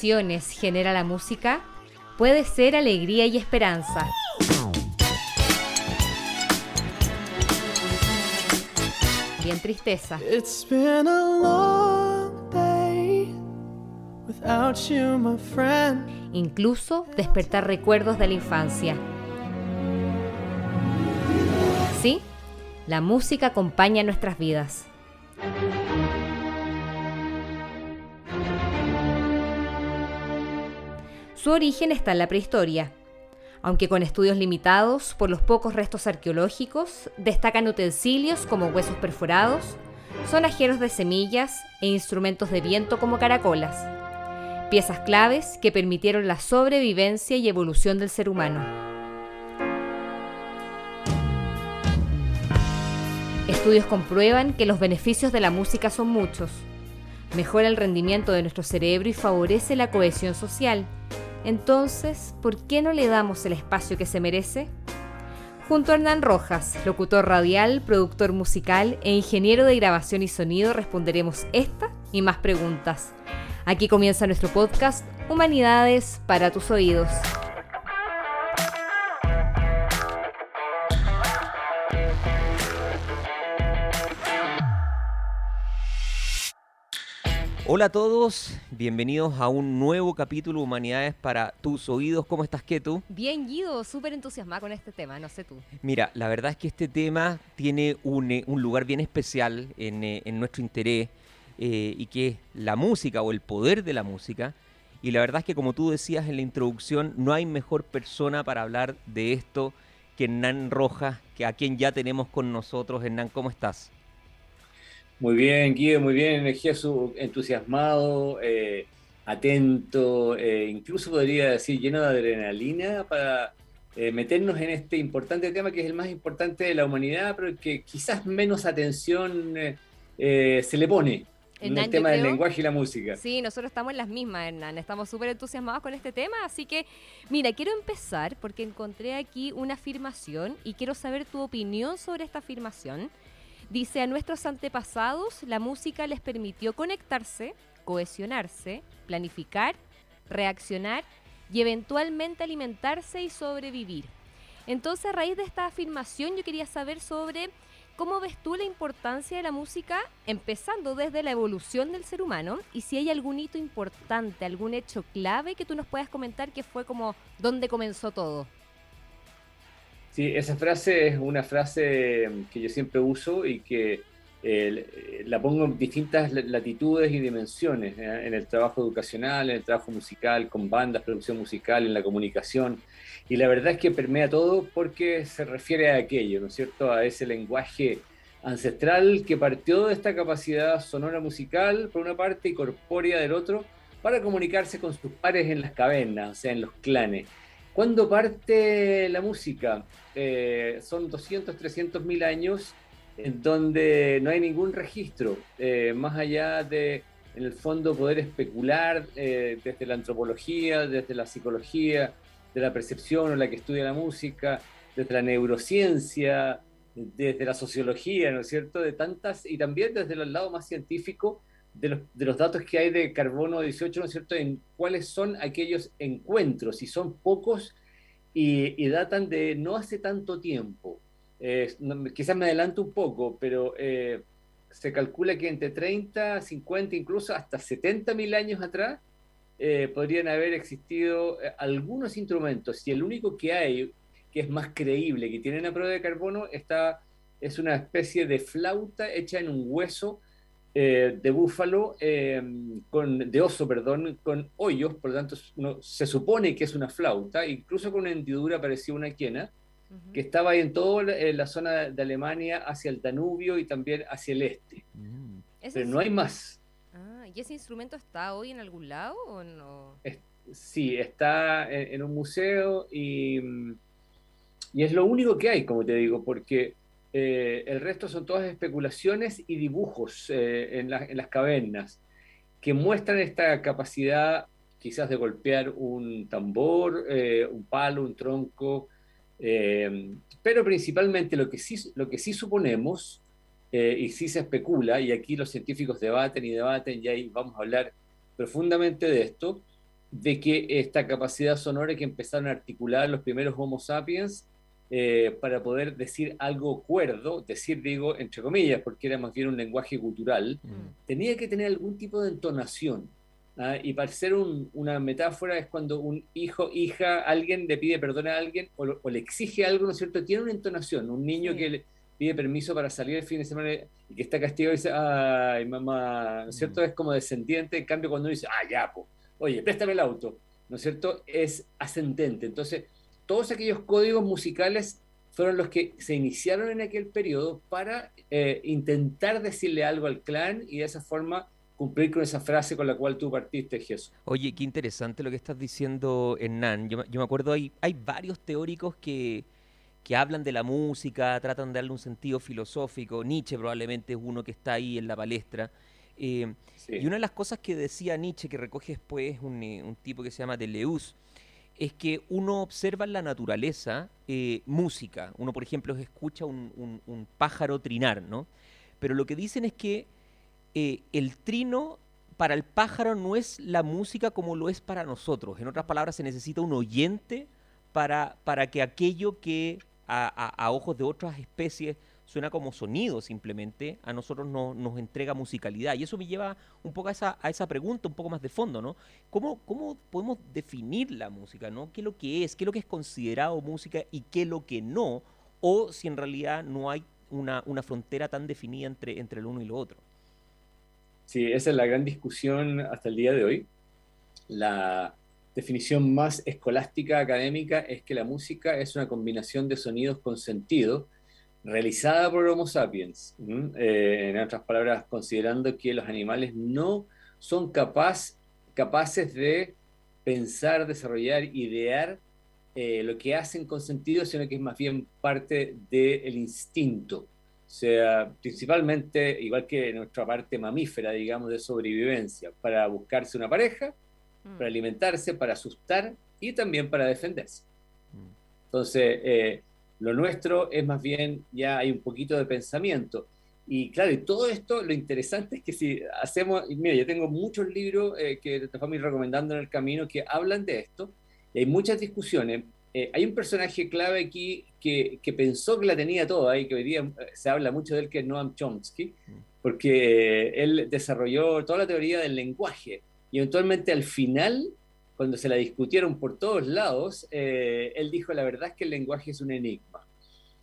genera la música? Puede ser alegría y esperanza. Bien tristeza. Incluso despertar recuerdos de la infancia. Sí, la música acompaña nuestras vidas. Su origen está en la prehistoria, aunque con estudios limitados por los pocos restos arqueológicos, destacan utensilios como huesos perforados, sonajeros de semillas e instrumentos de viento como caracolas, piezas claves que permitieron la sobrevivencia y evolución del ser humano. Estudios comprueban que los beneficios de la música son muchos. Mejora el rendimiento de nuestro cerebro y favorece la cohesión social, entonces, ¿por qué no le damos el espacio que se merece? Junto a Hernán Rojas, locutor radial, productor musical e ingeniero de grabación y sonido, responderemos esta y más preguntas. Aquí comienza nuestro podcast Humanidades para tus oídos. Hola a todos, bienvenidos a un nuevo capítulo Humanidades para tus oídos. ¿Cómo estás, tú? Bien, Guido, súper entusiasmada con este tema, no sé tú. Mira, la verdad es que este tema tiene un, eh, lugar bien especial en, eh, nuestro interés eh, y que es la música o el poder de la música. Y la verdad es que como tú decías en la introducción, no hay mejor persona para hablar de esto que Hernán Rojas, que a quien ya tenemos con nosotros. Hernán, ¿cómo estás? Muy bien, Guido, muy bien, energía entusiasmado, eh, atento, eh, incluso podría decir lleno de adrenalina para eh, meternos en este importante tema que es el más importante de la humanidad, pero que quizás menos atención se le pone. En el tema del lenguaje y la música. Sí, nosotros estamos en las mismas, Hernán. Estamos súper entusiasmados con este tema. Así que, mira, quiero empezar porque encontré aquí una afirmación y quiero saber tu opinión sobre esta afirmación. Dice, a nuestros antepasados la música les permitió conectarse, cohesionarse, planificar, reaccionar y eventualmente alimentarse y sobrevivir. Entonces, a raíz de esta afirmación, yo quería saber sobre cómo ves tú la importancia de la música, empezando desde la evolución del ser humano, y si hay algún hito importante, algún hecho clave que tú nos puedas comentar que fue como donde comenzó todo. Sí, esa frase es una frase que yo siempre uso y que eh, la pongo en distintas latitudes y dimensiones, ¿eh? en el trabajo educacional, en el trabajo musical, con bandas, producción musical, en la comunicación. Y la verdad es que permea todo porque se refiere a aquello, ¿no es cierto? A ese lenguaje ancestral que partió de esta capacidad sonora musical, por una parte, y corpórea del otro, para comunicarse con sus pares en las cavernas, o sea, en los clanes. ¿Cuándo parte la música? Eh, son 200, 300 mil años en donde no hay ningún registro, eh, más allá de, en el fondo, poder especular eh, desde la antropología, desde la psicología, de la percepción o la que estudia la música, desde la neurociencia, desde la sociología, ¿no es cierto? De tantas, y también desde el lado más científico, de los, datos que hay de carbono 18, ¿no es cierto?, en cuáles son aquellos encuentros, y son pocos y, datan de no hace tanto tiempo. Eh, quizás me adelanto un poco, pero eh, se calcula que entre 30, 50, incluso hasta 70 mil años atrás, eh, podrían haber existido algunos instrumentos, y el único que hay, que es más creíble, que tiene una prueba de carbono, está, es una especie de flauta hecha en un hueso eh, de búfalo, eh, con, de oso, perdón, con hoyos, por lo tanto se supone que es una flauta, incluso con una hendidura parecida a una quena, que estaba ahí en toda la, zona de Alemania, hacia el Danubio y también hacia el este. Mm. Pero no hay más. Ah, ¿Y ese instrumento está hoy en algún lado o no? sí, está en, un museo y, y es lo único que hay, como te digo, porque eh, el resto son todas especulaciones y dibujos eh, en, las cavernas que muestran esta capacidad quizás de golpear un tambor, eh, un palo, un tronco, pero principalmente lo que sí, lo que sí suponemos y sí se especula, y aquí los científicos debaten y debaten, y ahí vamos a hablar profundamente de esto, de que esta capacidad sonora que empezaron a articular los primeros Homo sapiens eh, para poder decir algo cuerdo, decir digo entre comillas, porque era más bien un lenguaje cultural, mm. tenía que tener algún tipo de entonación. ¿ah? Y para ser una metáfora es cuando un hijo, hija, alguien le pide perdón a alguien o, le exige algo, ¿no es cierto? Tiene una entonación. Un niño que le pide permiso para salir el fin de semana y que está castigado y dice, ay, mamá, ¿no es cierto? Mm. Es como descendiente. En cambio, cuando uno dice, ah, ya, oye, préstame el auto, ¿no es cierto? Es ascendente. Entonces, todos aquellos códigos musicales fueron los que se iniciaron en aquel periodo para eh, intentar decirle algo al clan y de esa forma cumplir con esa frase con la cual tú partiste, Jesús. Oye, qué interesante lo que estás diciendo, Hernán. Yo, yo me acuerdo, hay, hay varios teóricos que, que hablan de la música, tratan de darle un sentido filosófico. Nietzsche probablemente es uno que está ahí en la palestra. Eh, y una de las cosas que decía Nietzsche, que recoge después un, eh, un tipo que se llama Deleuze, es que uno observa en la naturaleza eh, música. Uno, por ejemplo, escucha un, pájaro trinar, ¿no? Pero lo que dicen es que eh, el trino para el pájaro no es la música como lo es para nosotros. En otras palabras, se necesita un oyente para, para que aquello que a ojos de otras especies suena como sonido simplemente, a nosotros no, nos entrega musicalidad. Y eso me lleva un poco a esa, a esa pregunta, un poco más de fondo, ¿no? ¿Cómo, ¿Cómo podemos definir la música, ¿no? ¿Qué es lo que es? ¿Qué es lo que es considerado música y qué es lo que no? O si en realidad no hay una, una frontera tan definida entre, entre el uno y lo otro. Sí, esa es la gran discusión hasta el día de hoy. La definición más escolástica académica es que la música es una combinación de sonidos con sentido, realizada por Homo sapiens, eh, en otras palabras, considerando que los animales no son capaz, capaces de pensar, desarrollar, idear eh, lo que hacen con sentido, sino que es más bien parte del instinto. O sea, principalmente, igual que nuestra parte mamífera, digamos, de sobrevivencia, para buscarse una pareja, mm. para alimentarse, para asustar y también para defenderse. Mm. Entonces, eh, lo nuestro es más bien, ya hay un poquito de pensamiento. Y claro, y todo esto, lo interesante es que si hacemos, mira, yo tengo muchos libros eh, que te vamos a ir recomendando en el camino que hablan de esto, y hay muchas discusiones. Eh, hay un personaje clave aquí que, que, pensó que la tenía toda y que hoy día eh, se habla mucho de él, que es Noam Chomsky, porque él desarrolló toda la teoría del lenguaje y eventualmente al final cuando se la discutieron por todos lados, eh, él dijo, la verdad es que el lenguaje es un enigma.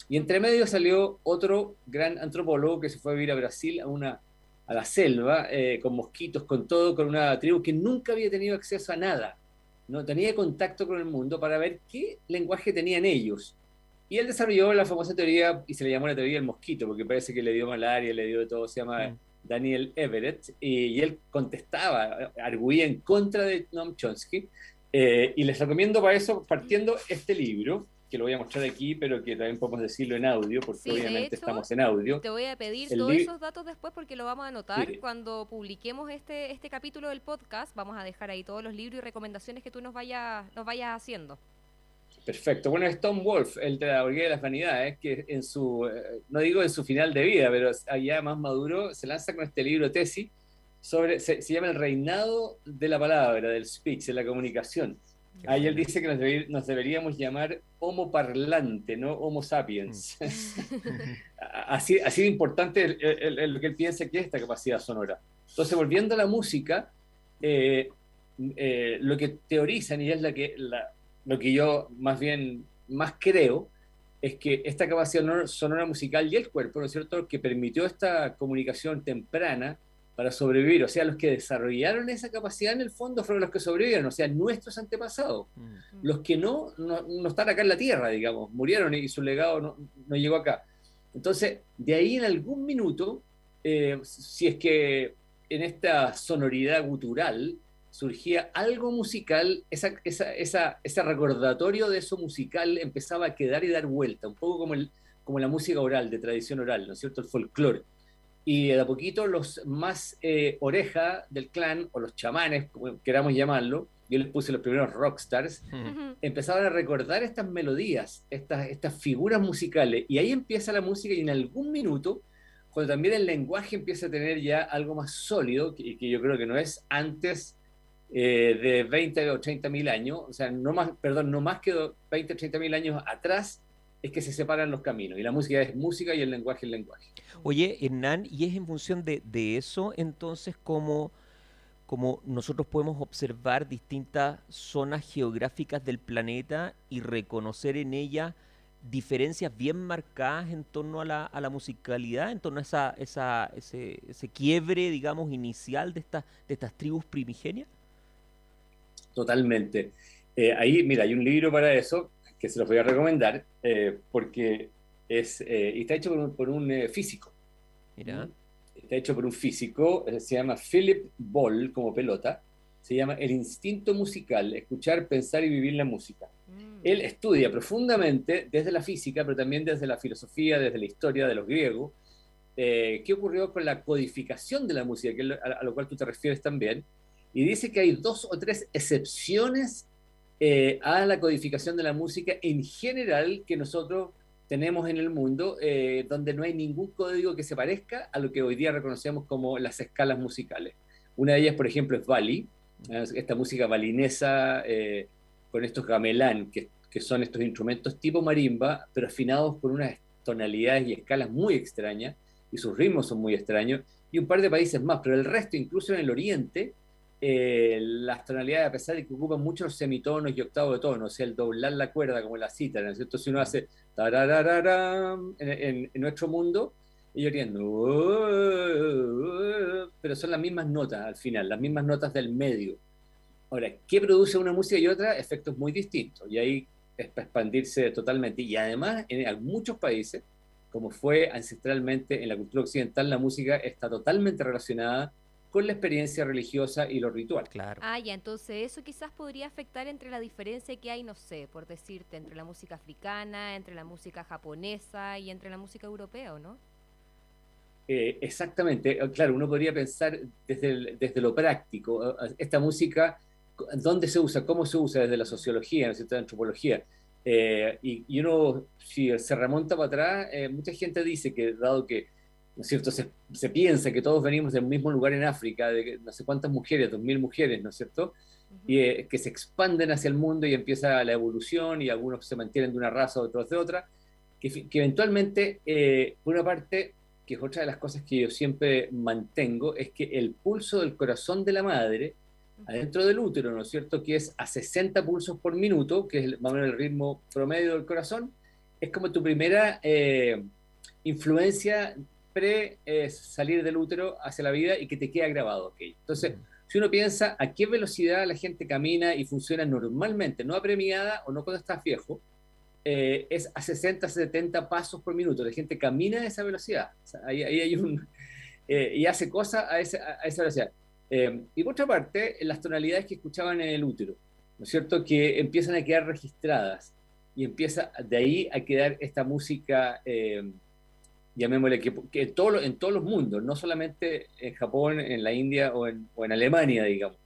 Y entre medio salió otro gran antropólogo que se fue a vivir a Brasil, a, una, a la selva, eh, con mosquitos, con todo, con una tribu que nunca había tenido acceso a nada. No tenía contacto con el mundo para ver qué lenguaje tenían ellos. Y él desarrolló la famosa teoría, y se le llamó la teoría del mosquito, porque parece que le dio malaria, le dio de todo, se llama mm. Daniel Everett, y, él contestaba, arguía en contra de Noam Chomsky, eh, y les recomiendo para eso, partiendo este libro, que lo voy a mostrar aquí, pero que también podemos decirlo en audio, porque obviamente estamos en audio. Te voy a pedir todos esos datos después porque lo vamos a anotar cuando publiquemos este, este capítulo del podcast. Vamos a dejar ahí todos los libros y recomendaciones que tú nos vayas, nos vayas haciendo. Perfecto. Bueno, es Tom Wolf, el de la Orgía de las Vanidades, que en su, eh, no digo en su final de vida, pero allá más maduro, se lanza con este libro tesis sobre, se, llama El reinado de la palabra, del speech, de la comunicación. Ahí él dice que nos, deberíamos llamar homo parlante, no homo sapiens. Mm. así, así de importante lo que él piensa que es esta capacidad sonora. Entonces, volviendo a la música, eh, eh, lo que teorizan, y es la que, la, lo que yo más bien más creo es que esta capacidad sonora musical y el cuerpo, ¿no es cierto?, que permitió esta comunicación temprana para sobrevivir, o sea, los que desarrollaron esa capacidad en el fondo fueron los que sobrevivieron, o sea, nuestros antepasados. Mm. Los que no, no, están acá en la Tierra, digamos, murieron y su legado no, no llegó acá. Entonces, de ahí en algún minuto, eh, si es que en esta sonoridad gutural surgía algo musical, esa, esa, ese recordatorio de eso musical empezaba a quedar y dar vuelta, un poco como, el, como la música oral, de tradición oral, ¿no es cierto? El folclore. Y de a poquito los más eh, oreja del clan, o los chamanes, como queramos llamarlo, yo les puse los primeros rockstars, empezaban a recordar estas melodías, estas, estas figuras musicales, y ahí empieza la música y en algún minuto, cuando también el lenguaje empieza a tener ya algo más sólido, y que yo creo que no es antes eh, de 20 o 30 mil años, o sea, no más, perdón, no más que 20 o 30 mil años atrás, es que se separan los caminos. Y la música es música y el lenguaje es lenguaje. Oye, Hernán, y es en función de, eso, entonces, como, como nosotros podemos observar distintas zonas geográficas del planeta y reconocer en ellas diferencias bien marcadas en torno a la, a la musicalidad, en torno a esa, esa, ese, ese quiebre, digamos, inicial de, estas de estas tribus primigenias? Totalmente. Eh, ahí, mira, hay un libro para eso que se los voy a recomendar eh, porque es, eh, está hecho por un, por un físico. Mira. Está hecho por un físico, se llama Philip Ball, como pelota. Se llama El instinto musical, escuchar, pensar y vivir la música. Mm. Él estudia profundamente desde la física, pero también desde la filosofía, desde la historia de los griegos, qué ocurrió con la codificación de la música, que a, a lo cual tú te refieres también, y dice que hay dos o tres excepciones eh, a la codificación de la música en general que nosotros tenemos en el mundo, eh, donde no hay ningún código que se parezca a lo que hoy día reconocemos como las escalas musicales. Una de ellas, por ejemplo, es Bali, esta música balinesa eh, con estos gamelán, que, que son estos instrumentos tipo marimba, pero afinados con unas tonalidades y escalas muy extrañas, y sus ritmos son muy extraños, y un par de países más, pero el resto, incluso en el oriente, eh, las tonalidades, a pesar de que ocupan muchos semitonos y octavos de tono, o sea, el doblar la cuerda como la cita, ¿no es cierto? Si uno hace en, nuestro mundo, ellos pero son las mismas notas al final, las mismas notas del medio. Ahora, ¿qué produce una música y otra? Efectos muy distintos, y ahí es para expandirse totalmente. Y además, en muchos países, como fue ancestralmente en la cultura occidental, la música está totalmente relacionada con la experiencia religiosa y lo ritual. Claro. Ah, ya, entonces eso quizás podría afectar entre la diferencia que hay, no sé, por decirte, entre la música africana, entre la música japonesa y entre la música europea, ¿o no? Eh, exactamente, eh, claro, uno podría pensar desde, desde lo práctico, eh, esta música, ¿dónde se usa? ¿Cómo se usa? Desde la sociología, ¿no es cierto? La antropología. y, y, uno, si se remonta para atrás, mucha gente dice que dado que ¿no es cierto? Se, se, piensa que todos venimos del mismo lugar en África, de no sé cuántas mujeres, dos mil mujeres, ¿no es cierto? Y eh, que se expanden hacia el mundo y empieza la evolución y algunos se mantienen de una raza, otros de otra, que, que eventualmente, eh, por una parte, que es otra de las cosas que yo siempre mantengo, es que el pulso del corazón de la madre, adentro del útero, ¿no es cierto?, que es a 60 pulsos por minuto, que es más o menos el ritmo promedio del corazón, es como tu primera eh, influencia pre salir del útero hacia la vida y que te queda grabado. ¿okay? Entonces, si uno piensa a qué velocidad la gente camina y funciona normalmente, no apremiada o no cuando estás viejo, eh, es a 60, 70 pasos por minuto. La gente camina a esa velocidad. ahí, hay un. Eh, y hace cosas a, a, esa velocidad. Eh, y por otra parte, las tonalidades que escuchaban en el útero, ¿no es cierto? Que empiezan a quedar registradas y empieza de ahí a quedar esta música llamémosle, que, que en, todo, en todos los mundos, no solamente en Japón, en la India o en, o en Alemania, digamos.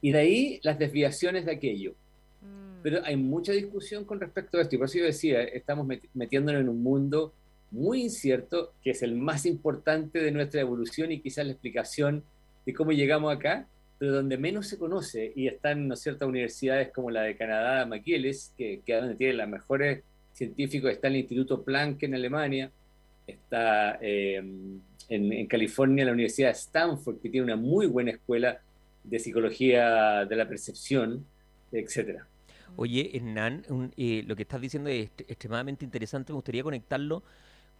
Y de ahí las desviaciones de aquello. Mm. Pero hay mucha discusión con respecto a esto, y por eso yo decía, estamos metiéndonos en un mundo muy incierto, que es el más importante de nuestra evolución y quizás la explicación de cómo llegamos acá, pero donde menos se conoce, y están ¿no, ciertas universidades como la de Canadá, McGillis, que, que donde tienen las mejores científicos, está el Instituto Planck en Alemania, está eh, en, California la Universidad de Stanford, que tiene una muy buena escuela de psicología de la percepción, etcétera. Oye, Hernán, eh, lo que estás diciendo es extremadamente interesante. Me gustaría conectarlo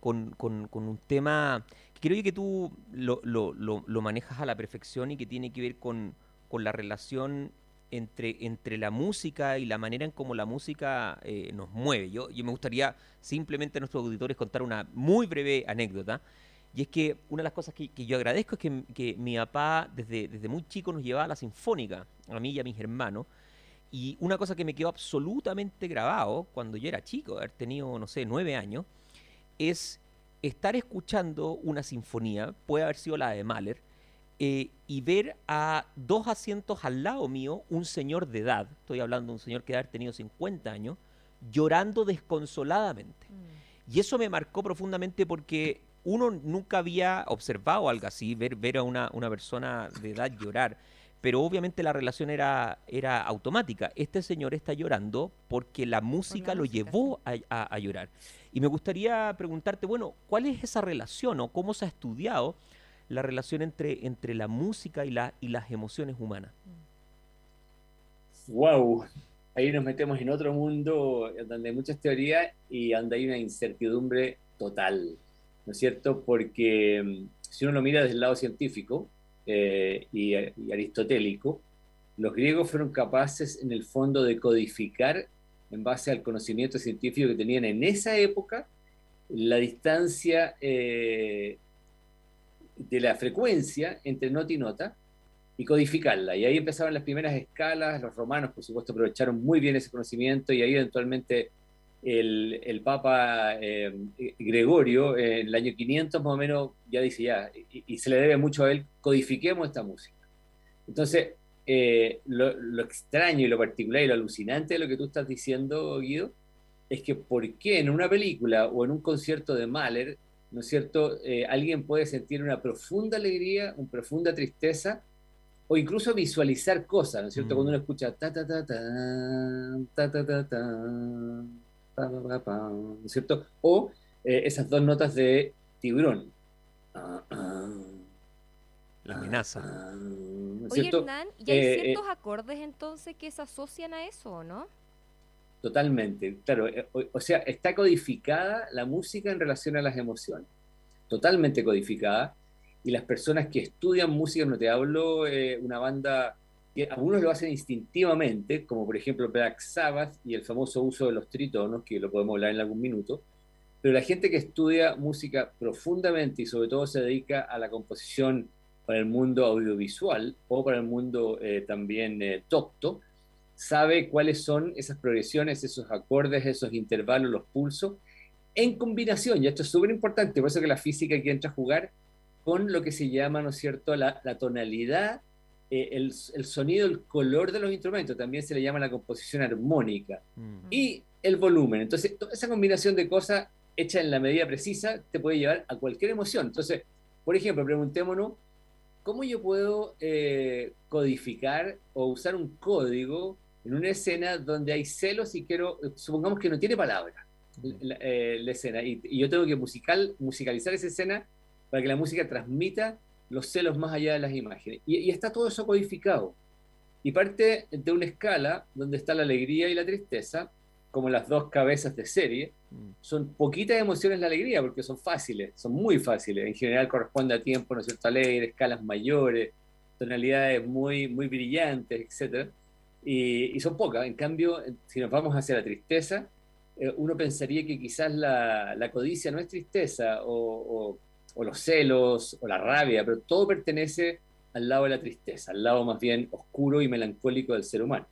con, un tema que creo que tú lo, lo, manejas a la perfección y que tiene que ver con, con la relación entre, entre la música y la manera en cómo la música eh, nos mueve. Yo, yo me gustaría simplemente a nuestros auditores contar una muy breve anécdota. Y es que una de las cosas que, yo agradezco es que, que, mi papá desde, desde muy chico nos llevaba a la sinfónica, a mí y a mis hermanos. Y una cosa que me quedó absolutamente grabado cuando yo era chico, haber tenido, no sé, nueve años, es estar escuchando una sinfonía, puede haber sido la de Mahler, eh, y ver a dos asientos al lado mío un señor de edad, estoy hablando de un señor que debe haber tenido 50 años, llorando desconsoladamente. Mm. Y eso me marcó profundamente porque uno nunca había observado algo así, ver, ver a una, una persona de edad llorar. pero obviamente la relación era, era automática. Este señor está llorando porque la música lo llevó a, llorar. Y me gustaría preguntarte, bueno, ¿cuál es esa relación o cómo se ha estudiado la relación entre, entre la música y, la, y las emociones humanas? ¡Wow! Ahí nos metemos en otro mundo donde hay muchas teorías y donde hay una incertidumbre total, ¿no es cierto? Porque mm, si uno lo mira desde el lado científico, eh, y, aristotélico, los griegos fueron capaces en el fondo de codificar en base al conocimiento científico que tenían en esa época la distancia eh, de la frecuencia entre nota y nota y codificarla. Y ahí empezaron las primeras escalas, los romanos por supuesto aprovecharon muy bien ese conocimiento y ahí eventualmente el, Papa eh, Gregorio, en el año 500 más o menos, ya dice ya, y, se le debe mucho a él, codifiquemos esta música. Entonces, eh, lo, extraño y lo particular y lo alucinante de lo que tú estás diciendo, Guido, es que por qué en una película o en un concierto de Mahler, ¿no es cierto?, eh, alguien puede sentir una profunda alegría, una profunda tristeza, o incluso visualizar cosas, ¿no es cierto? Mm. Cuando uno escucha ta ta ta ta ta ta ta ta ¿no es cierto? O eh, esas dos notas de tiburón. La amenaza. Oye, Hernán, ¿y hay eh, ciertos eh, acordes entonces que se asocian a eso, o no? Totalmente, claro. O, sea, está codificada la música en relación a las emociones. Totalmente codificada. Y las personas que estudian música, no te hablo, una banda algunos lo hacen instintivamente, como por ejemplo Black Sabbath y el famoso uso de los tritonos, que lo podemos hablar en algún minuto, pero la gente que estudia música profundamente y sobre todo se dedica a la composición para el mundo audiovisual o para el mundo eh, también eh, sabe cuáles son esas progresiones, esos acordes, esos intervalos, los pulsos, en combinación, y esto es súper importante, por eso que la física aquí entra a jugar con lo que se llama, ¿no es cierto?, la, la tonalidad eh, el, sonido, el color de los instrumentos, también se le llama la composición armónica, y el volumen. Entonces, esa combinación de cosas hecha en la medida precisa te puede llevar a cualquier emoción. Entonces, por ejemplo, preguntémonos, ¿cómo yo puedo eh, codificar o usar un código en una escena donde hay celos y quiero, supongamos que no tiene palabra la, eh, escena, y, y, yo tengo que musical, musicalizar esa escena para que la música transmita los celos más allá de las imágenes. Y, está todo eso codificado. Y parte de una escala donde está la alegría y la tristeza, como las dos cabezas de serie. Mm. Son poquitas emociones la alegría, porque son fáciles, son muy fáciles. En general corresponde a tiempo, ¿no es cierto?, alegre, escalas mayores, tonalidades muy, muy brillantes, etc. Y, son pocas. En cambio, si nos vamos hacia la tristeza, eh, uno pensaría que quizás la, la, codicia no es tristeza o, o o los celos, o la rabia, pero todo pertenece al lado de la tristeza, al lado más bien oscuro y melancólico del ser humano.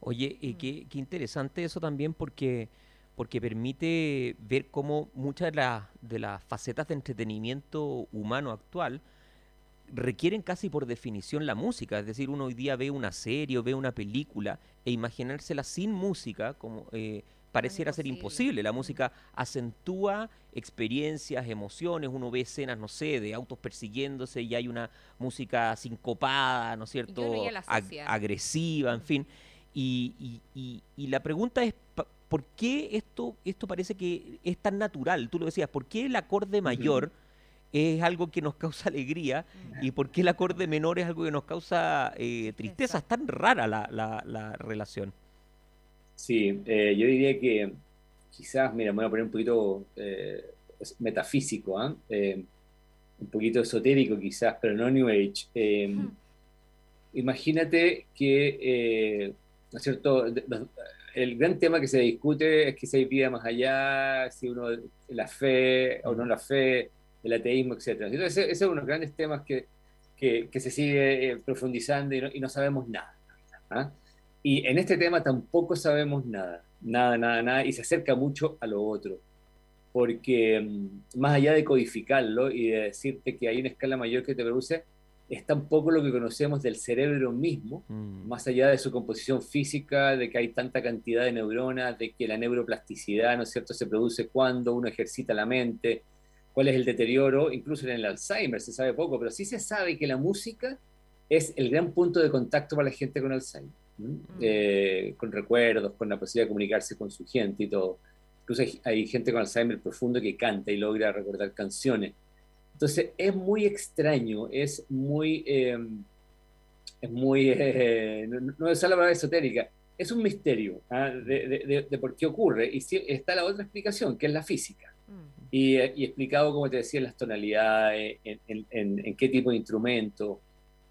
Oye, y qué, interesante eso también porque, porque permite ver cómo muchas de, de las facetas de entretenimiento humano actual requieren casi por definición la música. Es decir, uno hoy día ve una serie o ve una película e imaginársela sin música, como eh, pareciera ser imposible. La música acentúa experiencias, emociones, uno ve escenas, no sé, de autos persiguiéndose y hay una música sincopada, ¿no es cierto? agresiva, en fin. Y, la pregunta es, ¿por qué esto, esto parece que es tan natural? Tú lo decías, ¿por qué el acorde mayor es algo que nos causa alegría y por qué el acorde menor es algo que nos causa eh, tristeza? Es tan rara la, la relación. Sí, eh, yo diría que quizás, mira, me voy a poner un poquito eh, metafísico, ¿ah? eh, un poquito esotérico quizás, pero no New Age. Hmm. Imagínate que, ¿no es cierto? El gran tema que se discute es que si hay vida más allá, si uno, la fe o no la fe, el ateísmo, etc. Entonces, ese, es uno de los grandes temas que, que, se sigue profundizando y no, y no sabemos nada. ¿ah? Y en este tema tampoco sabemos nada, nada, nada, nada, y se acerca mucho a lo otro, porque mm, más allá de codificarlo y de decirte que hay una escala mayor que te produce, es tampoco lo que conocemos del cerebro mismo, mm. más allá de su composición física, de que hay tanta cantidad de neuronas, de que la neuroplasticidad, ¿no es cierto?, se produce cuando uno ejercita la mente, cuál es el deterioro, incluso en el Alzheimer se sabe poco, pero sí se sabe que la música es el gran punto de contacto para la gente con Alzheimer, mm. eh, con recuerdos, con la posibilidad de comunicarse con su gente y todo. Incluso hay, gente con Alzheimer profundo que canta y logra recordar canciones. Entonces es muy extraño, es muy, eh, es muy, eh, no, es la palabra esotérica, es un misterio ¿ah? de, por qué ocurre. Y está la otra explicación, que es la física. Mm. Y, explicado, como te decía, las tonalidades, en, en qué tipo de instrumento,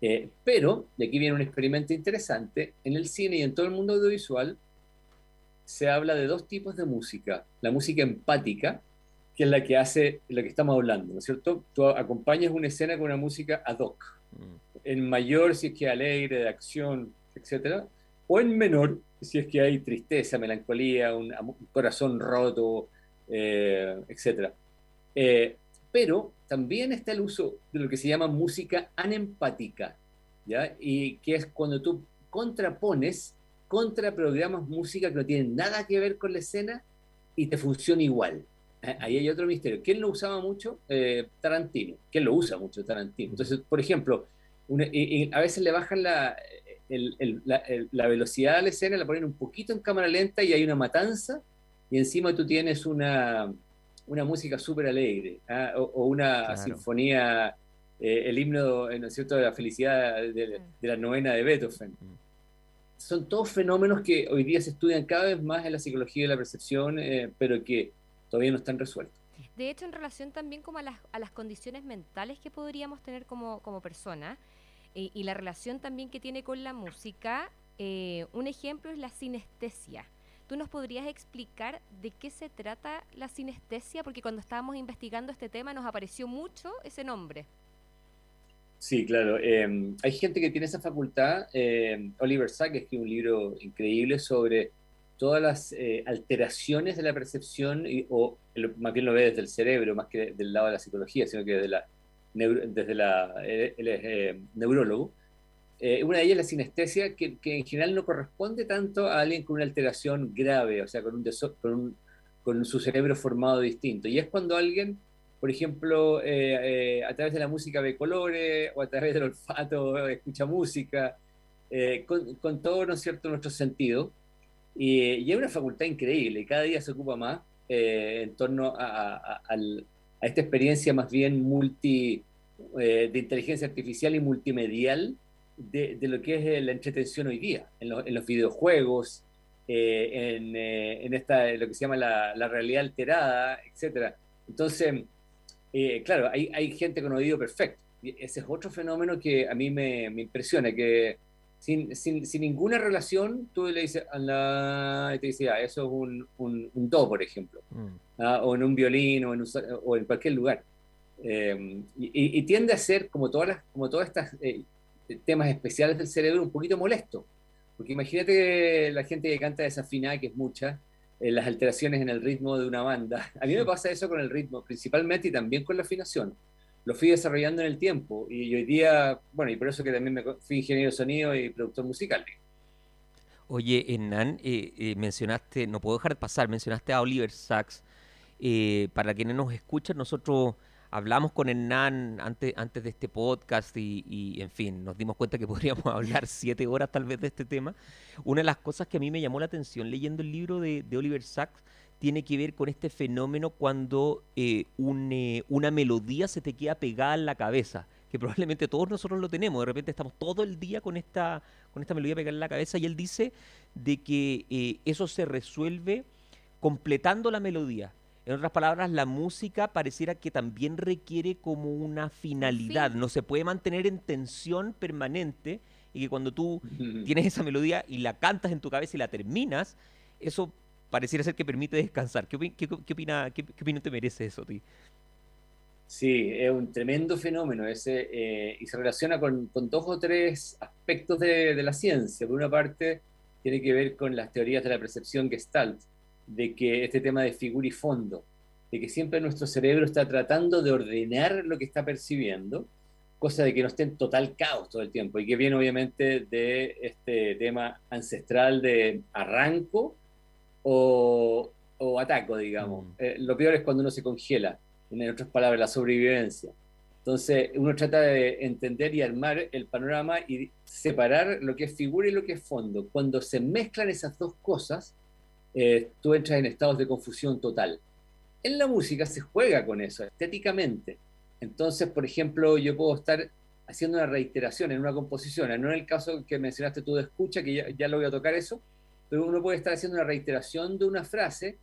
eh, pero, de aquí viene un experimento interesante, en el cine y en todo el mundo audiovisual se habla de dos tipos de música. La música empática, que es la que hace lo que estamos hablando, ¿no es cierto? Tú acompañas una escena con una música ad hoc, mm. en mayor si es que alegre, de acción, etc. O en menor si es que hay tristeza, melancolía, un, corazón roto, etc. Eh, pero también está el uso de lo que se llama música anempática, ¿ya? Y que es cuando tú contrapones, contraprogramas música que no tiene nada que ver con la escena y te funciona igual. Eh, ahí hay otro misterio. ¿Quién lo usaba mucho? Eh, Tarantino. ¿Quién lo usa mucho? Tarantino. Entonces, por ejemplo, a veces le bajan la, la, velocidad a la escena, la ponen un poquito en cámara lenta y hay una matanza y encima tú tienes una, una música súper alegre, ¿ah? o, una sinfonía, eh, el himno, ¿no es cierto?, de la felicidad de, la novena de Beethoven. Son todos fenómenos que hoy día se estudian cada vez más en la psicología de la percepción, eh, pero que todavía no están resueltos. De hecho, en relación también como a las, a las condiciones mentales que podríamos tener como, como persona, eh, y la relación también que tiene con la música, un ejemplo es la sinestesia. ¿Tú nos podrías explicar de qué se trata la sinestesia? Porque cuando estábamos investigando este tema nos apareció mucho ese nombre. Sí, claro. Em, hay gente que tiene esa facultad. Em, Oliver Sacks escribió un libro increíble sobre todas las eh, alteraciones de la percepción, o más bien lo ve desde el cerebro, más que del lado de la psicología, sino que desde la, desde la él es eh, neurólogo. Eh, una de ellas es la sinestesia, que, en general no corresponde tanto a alguien con una alteración grave, o sea, con, un, con, su cerebro formado distinto. Y es cuando alguien, por ejemplo, eh, eh, a través de la música ve colores, o a través del olfato escucha música, con, todo, ¿no es cierto?, nuestro sentido. Y, y, es una facultad increíble, cada día se ocupa más en torno a, a, esta experiencia más bien multi, de inteligencia artificial y multimedial de, lo que es la entretención hoy día, en, los videojuegos, eh, eh, en, esta, lo que se llama la, realidad alterada, etc. Entonces, eh, claro, hay, hay, gente con oído perfecto. Y ese es otro fenómeno que a mí me, me impresiona, que sin, sin, sin, ninguna relación, tú le dices, y te dice, ah, eso es un, un, do, por ejemplo, mm. ah, o en un violín, o en, o en cualquier lugar. y, tiende a ser, como todas, las, como todas estas temas especiales del cerebro un poquito molesto. Porque imagínate la gente que canta desafinada, que es mucha, eh, las alteraciones en el ritmo de una banda. A mí me pasa eso con el ritmo, principalmente y también con la afinación. Lo fui desarrollando en el tiempo y hoy día, bueno, y por eso que también me fui ingeniero de sonido y productor musical. Oye, Hernán, eh, eh, mencionaste, no puedo dejar de pasar, mencionaste a Oliver Sacks. para quienes nos escuchan, nosotros hablamos con Hernán antes, antes de este podcast y, en fin, nos dimos cuenta que podríamos hablar siete horas tal vez de este tema. Una de las cosas que a mí me llamó la atención leyendo el libro de, Oliver Sacks tiene que ver con este fenómeno cuando eh, eh, una melodía se te queda pegada en la cabeza, que probablemente todos nosotros lo tenemos, de repente estamos todo el día con esta, con esta melodía pegada en la cabeza y él dice de que eh, eso se resuelve completando la melodía en otras palabras, la música pareciera que también requiere como una finalidad, no se puede mantener en tensión permanente y que cuando tú tienes esa melodía y la cantas en tu cabeza y la terminas, eso pareciera ser que permite descansar. ¿Qué, opina, qué, opinión te merece eso, ti? Sí, es un tremendo fenómeno ese eh, y se relaciona con, dos o tres aspectos de, de la ciencia. Por una parte, tiene que ver con las teorías de la percepción Gestalt, de que este tema de figura y fondo, de que siempre nuestro cerebro está tratando de ordenar lo que está percibiendo, cosa de que no esté en total caos todo el tiempo, y que viene obviamente de este tema ancestral de arranco o, o ataco, digamos. Mm. Eh, lo peor es cuando uno se congela, en otras palabras, la sobrevivencia. Entonces uno trata de entender y armar el panorama y separar lo que es figura y lo que es fondo. Cuando se mezclan esas dos cosas, eh, tú entras en estados de confusión total. En la música se juega con eso, estéticamente. Entonces, por ejemplo, yo puedo estar haciendo una reiteración en una composición, no en el caso que mencionaste tú de escucha, que ya, ya lo voy a tocar eso, pero uno puede estar haciendo una reiteración de una frase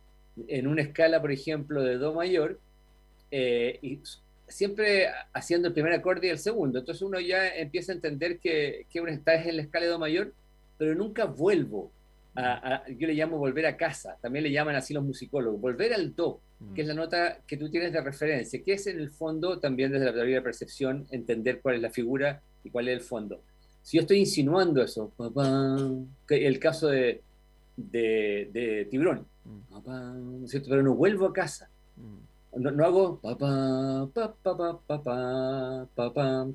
en una escala, por ejemplo, de Do mayor, eh, y siempre haciendo el primer acorde y el segundo. Entonces uno ya empieza a entender que, que uno está en la escala de Do mayor, pero nunca vuelvo. A, yo le llamo volver a casa, también le llaman así los musicólogos, volver al do, que es la nota que tú tienes de referencia, que es en el fondo también desde la teoría de percepción entender cuál es la figura y cuál es el fondo. Si yo estoy insinuando eso, el caso de, de, de Tiburón, mm. pero no vuelvo a casa. Mm. No, hago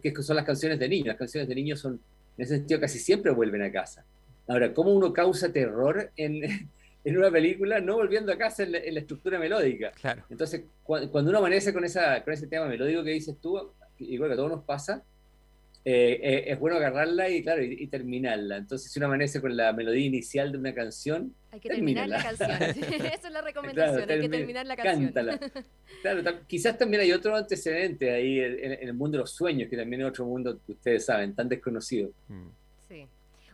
que son las canciones de niños. Las canciones de niños son, en ese sentido, casi siempre vuelven a casa. Ahora, ¿cómo uno causa terror en, en una película no volviendo a casa en la, estructura melódica? Claro. Entonces, cuando, uno amanece con, esa, con ese tema melódico que dices tú, igual que a todos nos pasa, eh, eh, es bueno agarrarla y, claro, y, terminarla. Entonces, si uno amanece con la melodía inicial de una canción, hay que terminar la canción. Esa es la recomendación, hay que terminar la canción. Cántala. Claro, quizás también hay otro antecedente ahí en, el mundo de los sueños, que también es otro mundo que ustedes saben, tan desconocido. Mm. Sí.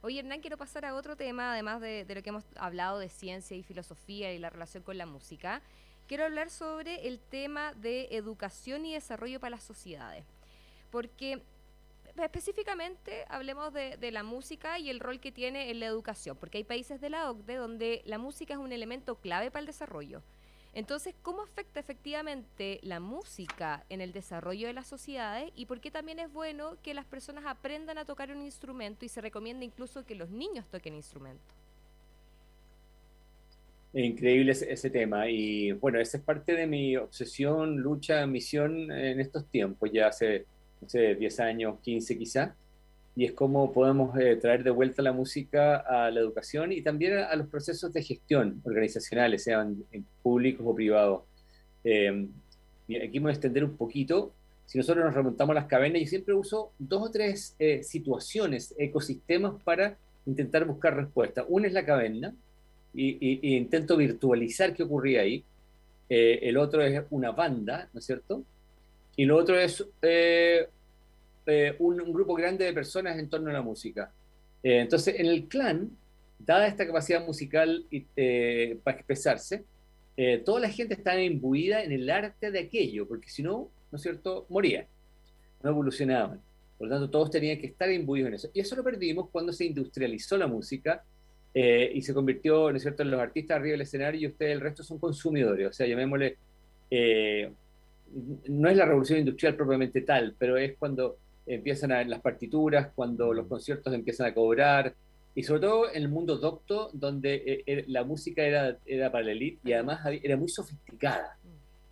Oye, Hernán, quiero pasar a otro tema, además de, de lo que hemos hablado de ciencia y filosofía y la relación con la música. Quiero hablar sobre el tema de educación y desarrollo para las sociedades. Porque específicamente hablemos de, la música y el rol que tiene en la educación, porque hay países de la OCDE donde la música es un elemento clave para el desarrollo. Entonces, ¿cómo afecta efectivamente la música en el desarrollo de las sociedades y por qué también es bueno que las personas aprendan a tocar un instrumento y se recomienda incluso que los niños toquen instrumentos? Increíble ese, tema y bueno, esa es parte de mi obsesión, lucha, misión en estos tiempos. Ya hace no sé, 10 años, 15 quizá, y es cómo podemos eh, traer de vuelta la música a la educación y también a, los procesos de gestión organizacionales, sean públicos o privados. Eh, aquí vamos a extender un poquito. Si nosotros nos remontamos a las cavernas, yo siempre uso dos o tres eh, situaciones, ecosistemas para intentar buscar respuestas. Una es la caverna, y, intento virtualizar qué ocurría ahí. el otro es una banda, ¿no es cierto? y lo otro es eh, eh, un, grupo grande de personas en torno a la música. Eh, entonces, en el clan, dada esta capacidad musical para expresarse, toda la gente estaba imbuida en el arte de aquello, porque si no, ¿no es cierto?, moría, no evolucionaban. Por lo tanto, todos tenían que estar imbuidos en eso. Y eso lo perdimos cuando se industrializó la música y se convirtió, ¿no es cierto?, en los artistas arriba del escenario y ustedes, el resto, son consumidores. O sea, llamémosle no es la revolución industrial propiamente tal, pero es cuando empiezan a las partituras, cuando los conciertos empiezan a cobrar, y sobre todo en el mundo docto, donde eh, eh, la música era, era para la elite y además era muy sofisticada.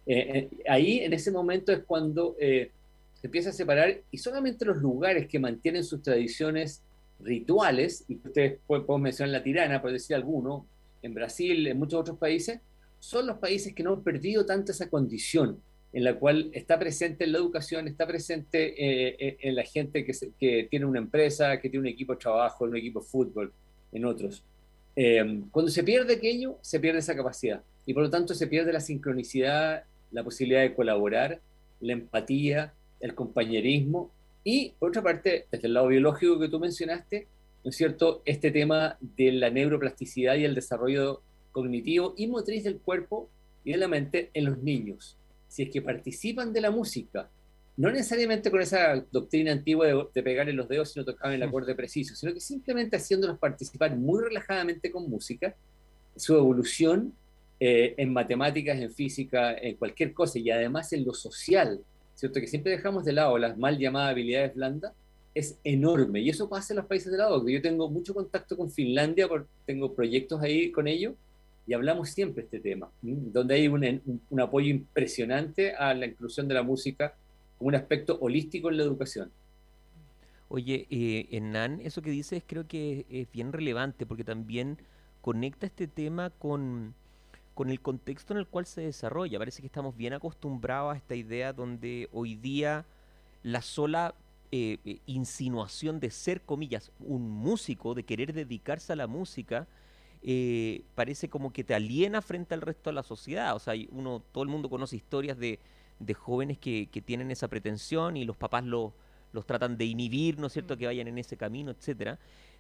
Eh, ahí, en ese momento, es cuando se empieza a separar y solamente los lugares que mantienen sus tradiciones rituales, y ustedes pueden, mencionar la tirana, por decir alguno, en Brasil, en muchos otros países, son los países que no han perdido tanto esa condición en la cual está presente en la educación, está presente eh, eh, en la gente que, tiene una empresa, que tiene un equipo de trabajo, un equipo de fútbol, en otros. Eh, cuando se pierde aquello, se pierde esa capacidad y por lo tanto se pierde la sincronicidad, la posibilidad de colaborar, la empatía, el compañerismo y, por otra parte, desde el lado biológico que tú mencionaste, ¿no es cierto?, este tema de la neuroplasticidad y el desarrollo cognitivo y motriz del cuerpo y de la mente en los niños si es que participan de la música, no necesariamente con esa doctrina antigua de, pegarle los dedos si no tocaban el acorde preciso, sino que simplemente haciéndolos participar muy relajadamente con música, su evolución eh, en matemáticas, en física, en cualquier cosa, y además en lo social, ¿cierto? Que siempre dejamos de lado las mal llamadas habilidades blandas, es enorme. Y eso pasa en los países de la OCDE. Yo tengo mucho contacto con Finlandia, tengo proyectos ahí con ellos, y hablamos siempre este tema, donde hay un, apoyo impresionante a la inclusión de la música como un aspecto holístico en la educación. Oye, eh, Hernán, eso que dices creo que es bien relevante porque también conecta este tema con, con el contexto en el cual se desarrolla. Parece que estamos bien acostumbrados a esta idea donde hoy día la sola eh, eh, insinuación de ser, comillas, un músico, de querer dedicarse a la música, eh, parece como que te aliena frente al resto de la sociedad. O sea, uno, todo el mundo conoce historias de, jóvenes que, tienen esa pretensión y los papás los tratan de inhibir, ¿no es cierto?, mm. que vayan en ese camino, etcétera.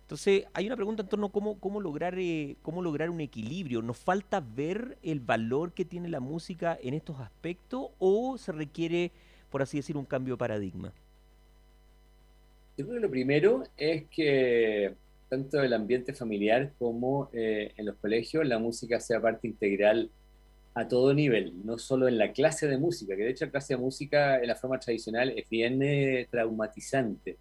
Entonces, hay una pregunta en torno a cómo, cómo, lograr, eh, cómo lograr un equilibrio. ¿Nos falta ver el valor que tiene la música en estos aspectos o se requiere, por así decir, un cambio de paradigma? Yo creo que lo primero es que tanto el ambiente familiar como eh, en los colegios la música sea parte integral a todo nivel, no solo en la clase de música, que de hecho la clase de música en la forma tradicional es bien eh, traumatizante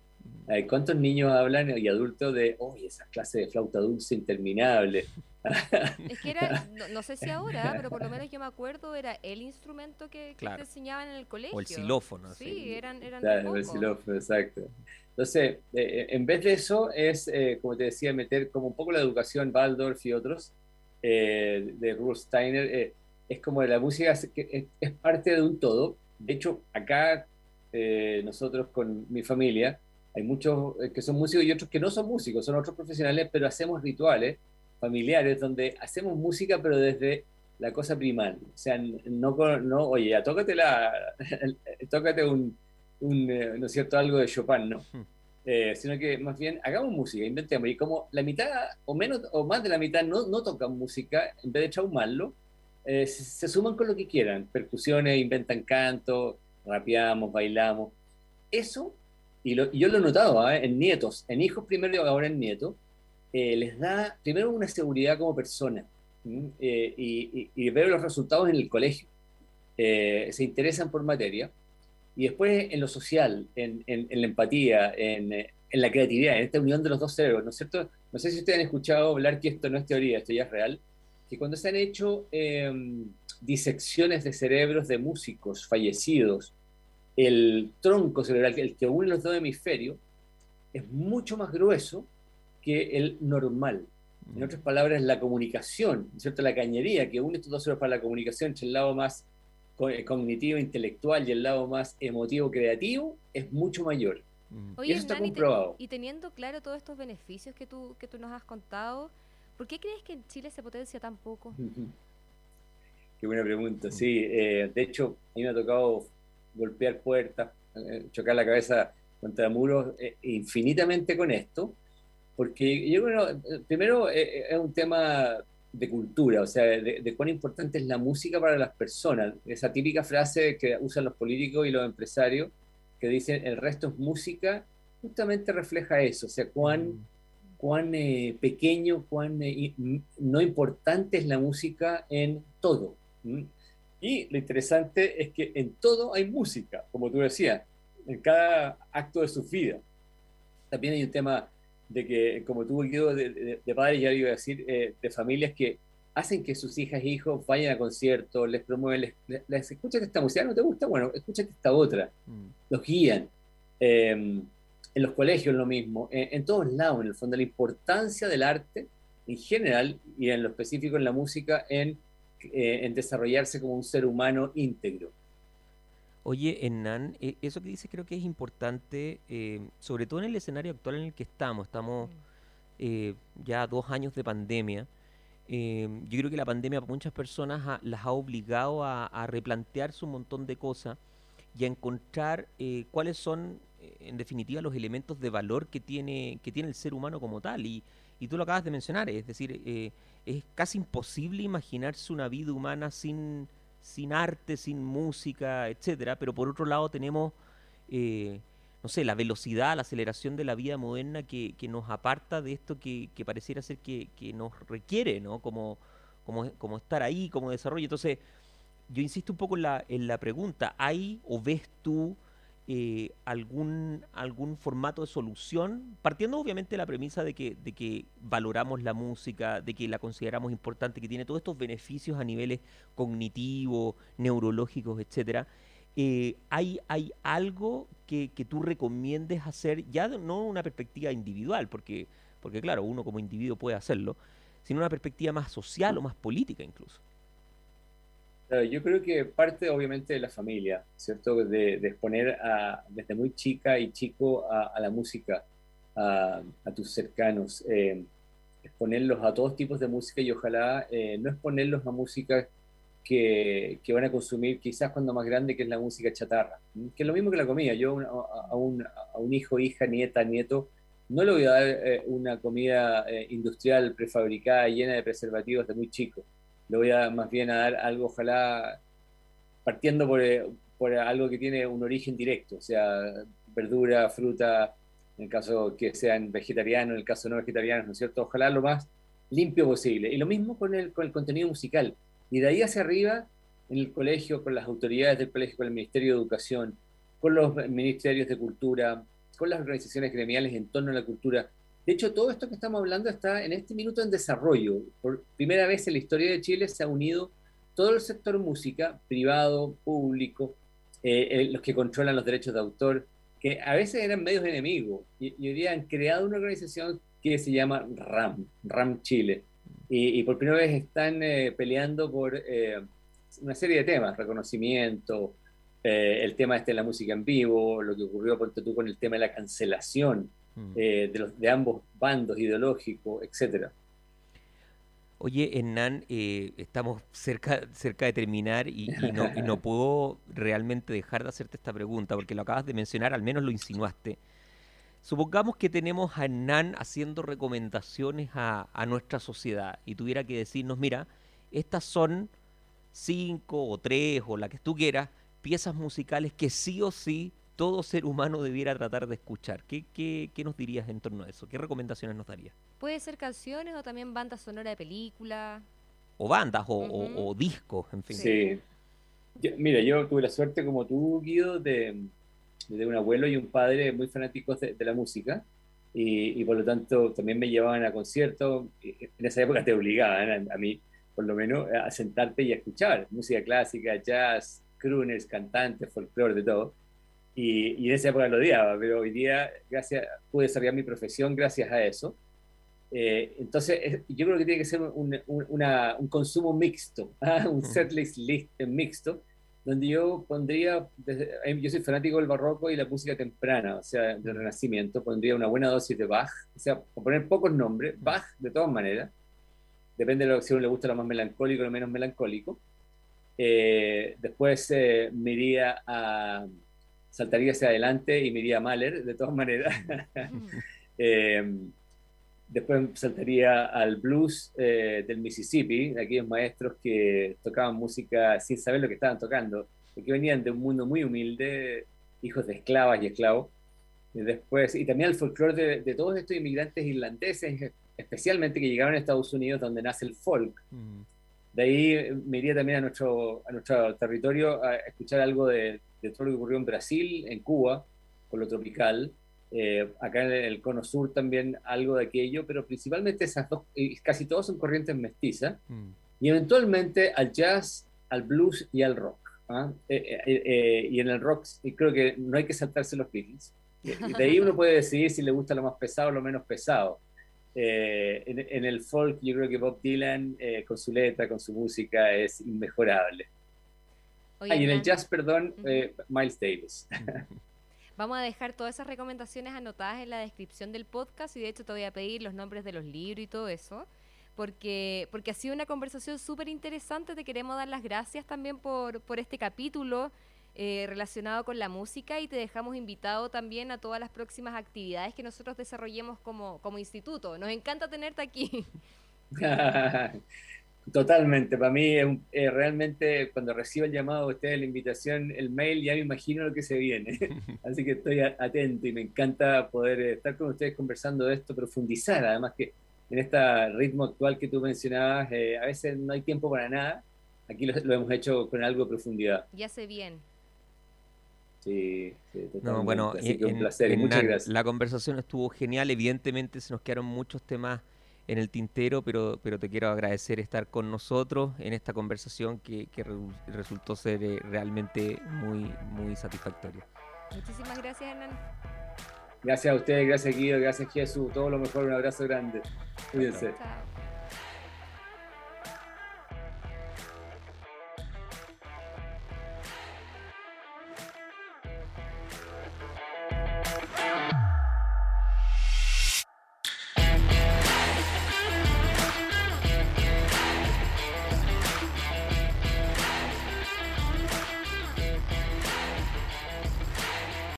¿Cuántos niños hablan y adultos de, oye, esa clase de flauta dulce interminable? Es que era, no, sé si ahora, pero por lo menos yo me acuerdo, era el instrumento que, te enseñaban en el colegio. O el xilófono. Sí, eran, eran claro, el xilófono, exacto. Entonces, eh, eh, en vez de eso, es, eh, como te decía, meter como un poco la educación Waldorf y otros de Rudolf Steiner, es como la música es, es, parte de un todo. De hecho, acá nosotros con mi familia, hay muchos que son músicos y otros que no son músicos, son otros profesionales, pero hacemos rituales familiares donde hacemos música, pero desde la cosa primal. O sea, no, no oye, ya tócate, la, tócate un, un, eh, ¿no es cierto?, algo de Chopin, ¿no? Hmm. Eh, sino que más bien hagamos música, inventemos. Y como la mitad o menos o más de la mitad no, no tocan música, en vez de chaumarlo, eh, se, se, suman con lo que quieran. Percusiones, inventan canto, rapeamos, bailamos. Eso y, yo lo he notado ¿ah? en nietos, en hijos primero y ahora en nietos, eh, les da primero una seguridad como persona eh, y, y, ver los resultados en el colegio. Eh, se interesan por materia y después en lo social, en, la empatía, en, en, la creatividad, en esta unión de los dos cerebros, ¿no es cierto? No sé si ustedes han escuchado hablar que esto no es teoría, esto ya es real, que cuando se han hecho em, disecciones de cerebros de músicos fallecidos el tronco cerebral, el que une los dos hemisferios, es mucho más grueso que el normal. En otras palabras, la comunicación, ¿cierto? la cañería que une estos dos cerebros para la comunicación entre el lado más eh, cognitivo, intelectual y el lado más emotivo, creativo, es mucho mayor. y eso está comprobado. Y, teniendo claro todos estos beneficios que tú, que tú nos has contado, ¿por qué crees que en Chile se potencia tan poco? Qué buena pregunta. Sí, eh, de hecho, a mí me ha tocado golpear puertas, eh, chocar la cabeza contra muros eh, infinitamente con esto, porque yo creo, eh, primero es un tema de cultura, o sea, de, cuán importante es la música para las personas. Esa típica frase que usan los políticos y los empresarios, que dicen el resto es música, justamente refleja eso, o sea, cuán, mm. cuán pequeño, cuán no importante es la música en todo. Y lo interesante es que en todo hay música, como tú decías, en cada acto de su vida. También hay un tema de que, como tú, Guido, de, de, padres, ya iba a decir, eh, de familias que hacen que sus hijas e hijos vayan a conciertos, les promueven, les, les, esta música, ¿no te gusta? Bueno, escúchate esta otra. Mm. Los guían. Em, en los colegios lo mismo, en, en, todos lados, en el fondo, la importancia del arte en general y en lo específico en la música en eh, en desarrollarse como un ser humano íntegro. Oye, Hernán, eh, eso que dices creo que es importante, eh, sobre todo en el escenario actual en el que estamos. Estamos ya dos años de pandemia. yo creo que la pandemia para muchas personas las ha obligado a, replantearse un montón de cosas y a encontrar cuáles son, en definitiva, los elementos de valor que tiene, que tiene el ser humano como tal. Y, y tú lo acabas de mencionar, es decir, es casi imposible imaginarse una vida humana sin, sin arte, sin música, etcétera, pero por otro lado tenemos, eh, no sé, la velocidad, la aceleración de la vida moderna que, nos aparta de esto que, pareciera ser que, nos requiere, ¿no? Como, como, como estar ahí, como desarrollo. Entonces, yo insisto un poco en la, en la pregunta, ¿hay o ves tú eh, algún, algún formato de solución, partiendo obviamente de la premisa de que, de que valoramos la música, de que la consideramos importante, que tiene todos estos beneficios a niveles cognitivos, neurológicos, etcétera. Eh, ¿hay, ¿Hay algo que, que, tú recomiendes hacer, ya no una perspectiva individual, porque, porque claro, uno como individuo puede hacerlo, sino una perspectiva más social o más política incluso? Yo creo que parte obviamente de la familia, ¿cierto? De, exponer a, desde muy chica y chico a, la música, a, tus cercanos, eh, exponerlos a todos tipos de música y ojalá eh, no exponerlos a música que, que, van a consumir quizás cuando más grande, que es la música chatarra, que es lo mismo que la comida. Yo a, un, hijo, hija, nieta, nieto, no le voy a dar eh, una comida industrial prefabricada llena de preservativos de muy chico le voy a más bien a dar algo, ojalá partiendo por, eh, por algo que tiene un origen directo, o sea, verdura, fruta, en el caso que sean vegetarianos, en el caso no vegetarianos, ¿no es cierto? Ojalá lo más limpio posible. Y lo mismo con el, con el contenido musical. Y de ahí hacia arriba, en el colegio, con las autoridades del colegio, con el Ministerio de Educación, con los ministerios de Cultura, con las organizaciones gremiales en torno a la cultura, de hecho, todo esto que estamos hablando está en este minuto en desarrollo. Por primera vez en la historia de Chile se ha unido todo el sector música, privado, público, eh, eh, los que controlan los derechos de autor, que a veces eran medios enemigos, y, hoy día han creado una organización que se llama RAM, RAM Chile, y, por primera vez están eh, peleando por una serie de temas, reconocimiento, el tema este de la música en vivo, lo que ocurrió con el tema de la cancelación, Mm. Eh, de, los, de ambos bandos ideológicos, etcétera. Oye, Hernán, eh, estamos cerca, cerca de terminar y, no, puedo realmente dejar de hacerte esta pregunta porque lo acabas de mencionar, al menos lo insinuaste. Supongamos que tenemos a Hernán haciendo recomendaciones a, a nuestra sociedad y tuviera que decirnos, mira, estas son cinco o tres o la que tú quieras, piezas musicales que sí o sí todo ser humano debiera tratar de escuchar. ¿Qué, qué, qué nos dirías en torno a eso? ¿Qué recomendaciones nos darías? Puede ser canciones o también bandas sonoras de película. O bandas o, discos, en fin. Sí. mira, yo tuve la suerte como tú, Guido, de, de un abuelo y un padre muy fanáticos de, la música. Y, por lo tanto también me llevaban a conciertos. En esa época te obligaban a, mí, por lo menos, a sentarte y a escuchar música clásica, jazz, crooners, cantantes, folclore, de todo. Y, en esa época lo odiaba, pero hoy día gracias, pude desarrollar mi profesión gracias a eso. Eh, entonces, yo creo que tiene que ser un, un, consumo mixto, ¿ah? un setlist list mixto, donde yo pondría, eh, yo soy fanático del barroco y la música temprana, o sea, del Renacimiento, pondría una buena dosis de Bach, o sea, poner pocos nombres, Bach de todas maneras, depende de lo que si a uno le gusta lo más melancólico o lo menos melancólico. Eh, después me iría a saltaría hacia adelante y me iría a Mahler, de todas maneras. Eh, después saltaría al blues eh, del Mississippi, de aquellos maestros que tocaban música sin saber lo que estaban tocando, porque venían de un mundo muy humilde, hijos de esclavas y esclavos. Y después, y también el folclore de, todos estos inmigrantes irlandeses, especialmente que llegaron a Estados Unidos, donde nace el folk. Mm. De ahí me iría también a nuestro, a nuestro territorio a escuchar algo de, de todo lo que ocurrió en Brasil, en Cuba, con lo tropical, eh, acá en el cono sur también algo de aquello, pero principalmente esas dos, casi todos son corrientes mestizas, mm. y eventualmente al jazz, al blues y al rock. ¿ah? Eh, eh, y en el rock creo que no hay que saltarse los Beatles. De ahí uno puede decidir si le gusta lo más pesado o lo menos pesado. En, el folk yo creo que Bob Dylan con su letra, con su música es inmejorable y en el jazz, perdón, eh, Miles Davis. Vamos a dejar todas esas recomendaciones anotadas en la descripción del podcast y de hecho te voy a pedir los nombres de los libros y todo eso, porque, porque ha sido una conversación súper interesante. Te queremos dar las gracias también por, por este capítulo eh, relacionado con la música y te dejamos invitado también a todas las próximas actividades que nosotros desarrollemos como, como instituto. Nos encanta tenerte aquí. Totalmente, para mí es, realmente cuando recibo el llamado de ustedes, la invitación, el mail, ya me imagino lo que se viene. Así que estoy atento y me encanta poder estar con ustedes conversando de esto, profundizar, además que en este ritmo actual que tú mencionabas, eh, a veces no hay tiempo para nada. Aquí lo, hemos hecho con algo de profundidad. Ya sé bien. Sí, sí No, bueno, un placer y muchas gracias. La conversación estuvo genial, evidentemente se nos quedaron muchos temas en el tintero, pero, pero te quiero agradecer estar con nosotros en esta conversación que, resultó ser eh, realmente muy, muy satisfactoria. Muchísimas gracias, Hernán. Gracias a ustedes, gracias Guido, gracias Jesús, todo lo mejor, un abrazo grande. Cuídense. Chao.